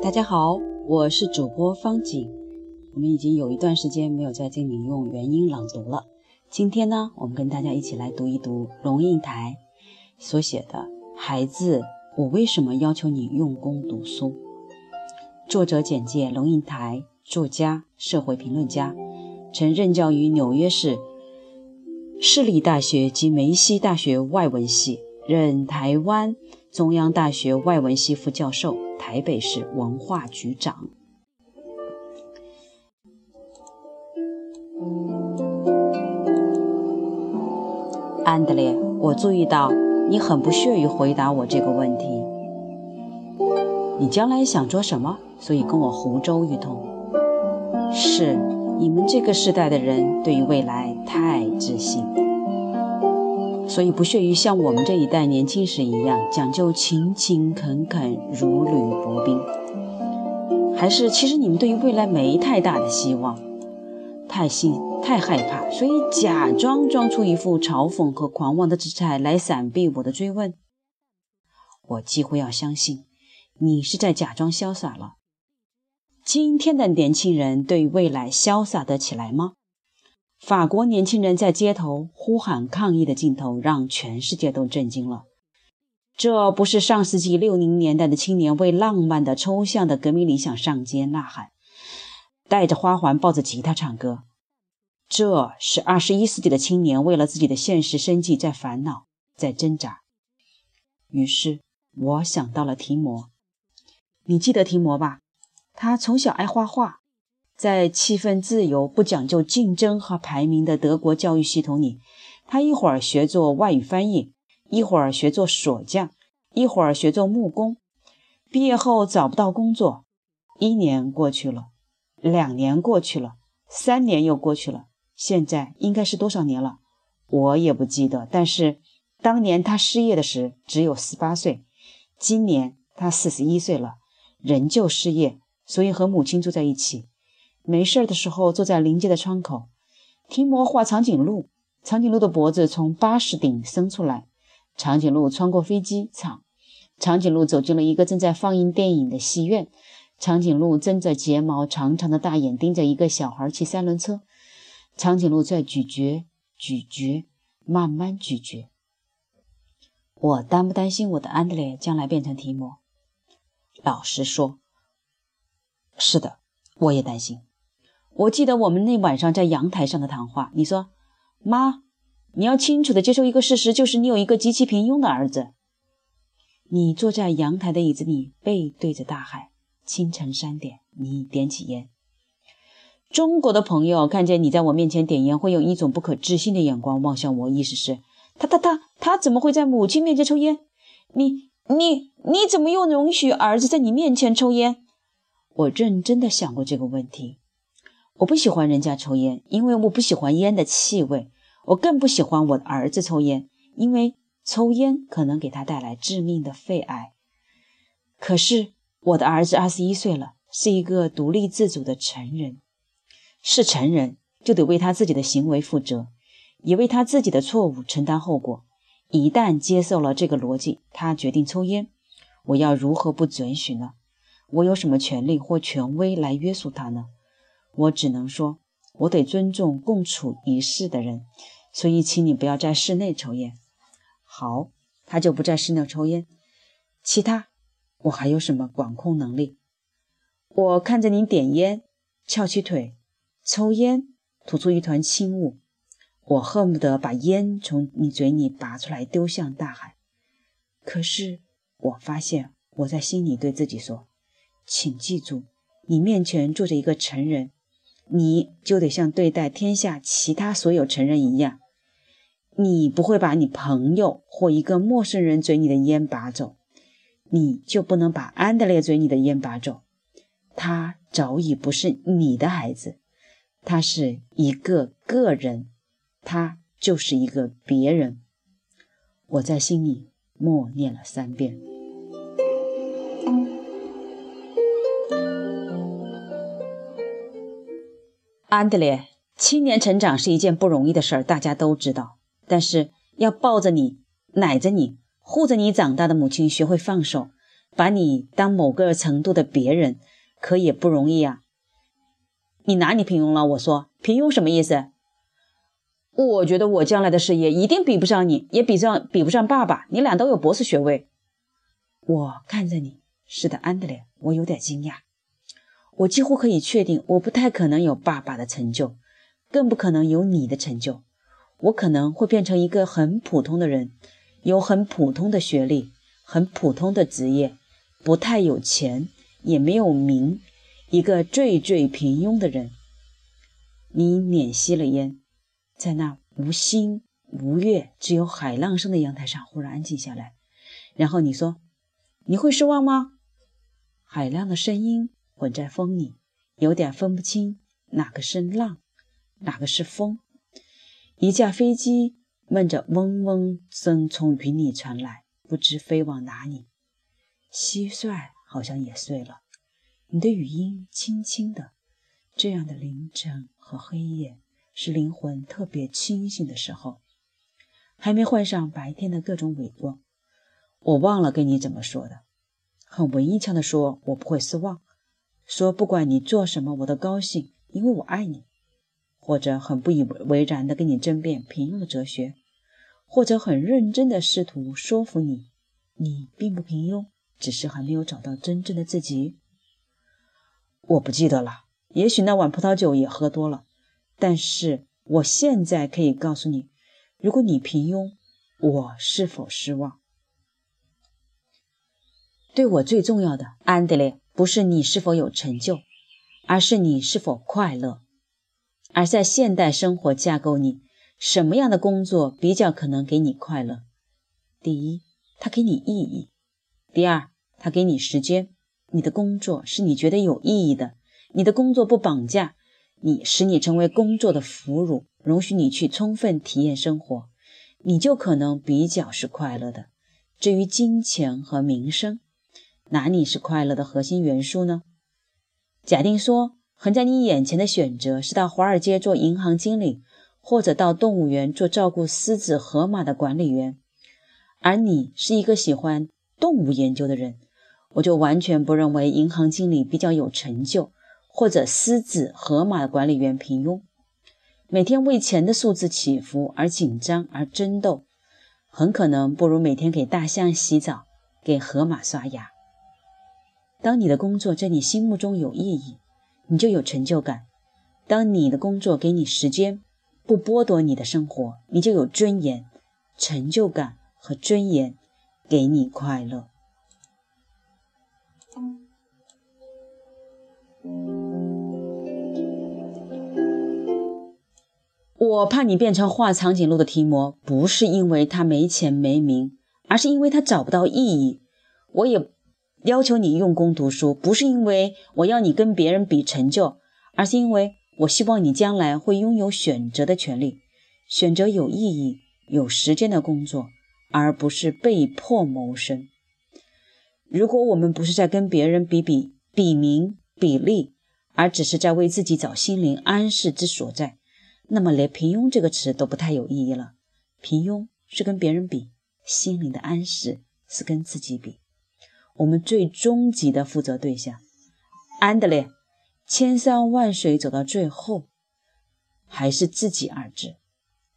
大家好，我是主播方景。我们已经有一段时间没有在这里用元音朗读了。今天呢，我们跟大家一起来读一读龙应台所写的《孩子，我为什么要求你用功读书》。作者简介：龙应台，作家、社会评论家，曾任教于纽约市市立大学及梅西大学外文系，任台湾中央大学外文系副教授。台北市文化局长安德烈，我注意到你很不屑于回答我这个问题。你将来想做什么？所以跟我湖州一通。是你们这个时代的人对于未来太自信，所以不屑于像我们这一代年轻时一样讲究勤勤恳恳、如履薄冰。还是其实你们对于未来没太大的希望，太心太害怕，所以假装装出一副嘲讽和狂妄的姿态来闪避我的追问。我几乎要相信你是在假装潇洒了。今天的年轻人对未来潇洒得起来吗？法国年轻人在街头呼喊抗议的镜头让全世界都震惊了。这不是上世纪六零年代的青年为浪漫的抽象的革命理想上街呐喊，带着花环抱着吉他唱歌。这是二十一世纪的青年为了自己的现实生计在烦恼，在挣扎。于是我想到了提摩，你记得提摩吧？他从小爱画画，在气氛自由、不讲究竞争和排名的德国教育系统里，他一会儿学做外语翻译，一会儿学做锁匠，一会儿学做木工。毕业后找不到工作，一年过去了，两年过去了，三年又过去了，现在应该是多少年了？我也不记得。但是当年他失业的时只有十八岁，今年他四十一岁了，仍旧失业。所以和母亲住在一起，没事的时候坐在临街的窗口，提摩画长颈鹿。长颈鹿的脖子从巴士顶伸出来，长颈鹿穿过飞机场，长颈鹿走进了一个正在放映电影的戏院，长颈鹿睁着睫毛长长的大眼盯着一个小孩骑三轮车，长颈鹿在咀嚼咀嚼，慢慢咀嚼。我担不担心我的安德烈将来变成提摩？老实说。是的，我也担心。我记得我们那晚上在阳台上的谈话，你说：“妈，你要清楚的接受一个事实，就是你有一个极其平庸的儿子。”你坐在阳台的椅子里，背对着大海。清晨三点，你点起烟。中国的朋友看见你在我面前点烟，会用一种不可置信的眼光望向我，意思是：他他他他怎么会在母亲面前抽烟？你你你怎么又容许儿子在你面前抽烟？我认真的想过这个问题，我不喜欢人家抽烟，因为我不喜欢烟的气味。我更不喜欢我的儿子抽烟，因为抽烟可能给他带来致命的肺癌。可是我的儿子二十一岁了，是一个独立自主的成人，是成人就得为他自己的行为负责，也为他自己的错误承担后果。一旦接受了这个逻辑，他决定抽烟，我要如何不准许呢？我有什么权利或权威来约束他呢？我只能说，我得尊重共处一室的人，所以请你不要在室内抽烟。好，他就不在室内抽烟。其他，我还有什么管控能力？我看着你点烟，翘起腿，抽烟，吐出一团轻雾，我恨不得把烟从你嘴里拔出来丢向大海。可是，我发现我在心里对自己说。请记住，你面前坐着一个成人，你就得像对待天下其他所有成人一样。你不会把你朋友或一个陌生人嘴里的烟拔走，你就不能把安德烈嘴里的烟拔走。他早已不是你的孩子，他是一个个人，他就是一个别人。我在心里默念了三遍。安德烈，青年成长是一件不容易的事儿，大家都知道。但是要抱着你、奶着你、护着你长大的母亲学会放手，把你当某个程度的别人，可也不容易啊。你哪里平庸了？我说平庸什么意思？我觉得我将来的事业一定比不上你，也比上比不上爸爸。你俩都有博士学位。我看着你，是的，安德烈，我有点惊讶。我几乎可以确定，我不太可能有爸爸的成就，更不可能有你的成就。我可能会变成一个很普通的人，有很普通的学历，很普通的职业，不太有钱，也没有名，一个最最平庸的人。你捻熄了烟，在那无星无月、只有海浪声的阳台上，忽然安静下来。然后你说：“你会失望吗？”海浪的声音混在风里，有点分不清哪个是浪，哪个是风。一架飞机闷着嗡嗡声从云里传来，不知飞往哪里。蟋蟀好像也睡了。你的语音轻轻的。这样的凌晨和黑夜是灵魂特别清醒的时候，还没换上白天的各种伪装。我忘了跟你怎么说的，很文艺腔的说，我不会失望，说不管你做什么，我都高兴，因为我爱你。或者很不以为然地跟你争辩平庸的哲学，或者很认真地试图说服你，你并不平庸，只是还没有找到真正的自己。我不记得了，也许那碗葡萄酒也喝多了，但是我现在可以告诉你，如果你平庸，我是否失望？对我最重要的，安德烈，不是你是否有成就，而是你是否快乐。而在现代生活架构里，什么样的工作比较可能给你快乐？第一，它给你意义；第二，它给你时间。你的工作是你觉得有意义的，你的工作不绑架你，使你成为工作的俘虏，容许你去充分体验生活，你就可能比较是快乐的。至于金钱和名声，哪里是快乐的核心元素呢？假定说。横在你眼前的选择是到华尔街做银行经理，或者到动物园做照顾狮子、河马的管理员。而你是一个喜欢动物研究的人，我就完全不认为银行经理比较有成就，或者狮子、河马的管理员平庸。每天为钱的数字起伏而紧张而争斗，很可能不如每天给大象洗澡、给河马刷牙。当你的工作在你心目中有意义。你就有成就感。当你的工作给你时间，不剥夺你的生活，你就有尊严、成就感和尊严，给你快乐。我怕你变成画长颈鹿的提摩，不是因为他没钱没名，而是因为他找不到意义。我也。要求你用功读书，不是因为我要你跟别人比成就，而是因为我希望你将来会拥有选择的权利，选择有意义、有时间的工作，而不是被迫谋生。如果我们不是在跟别人比比比名比利，而只是在为自己找心灵安适之所在，那么连平庸这个词都不太有意义了。平庸是跟别人比，心灵的安适是跟自己比。我们最终极的负责对象，安德烈，千山万水走到最后，还是自己而止。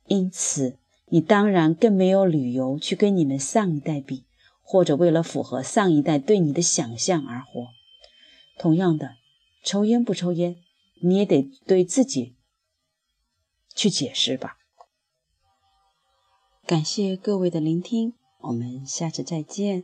因此，你当然更没有理由去跟你们上一代比，或者为了符合上一代对你的想象而活。同样的，抽烟不抽烟，你也得对自己去解释吧。感谢各位的聆听，我们下次再见。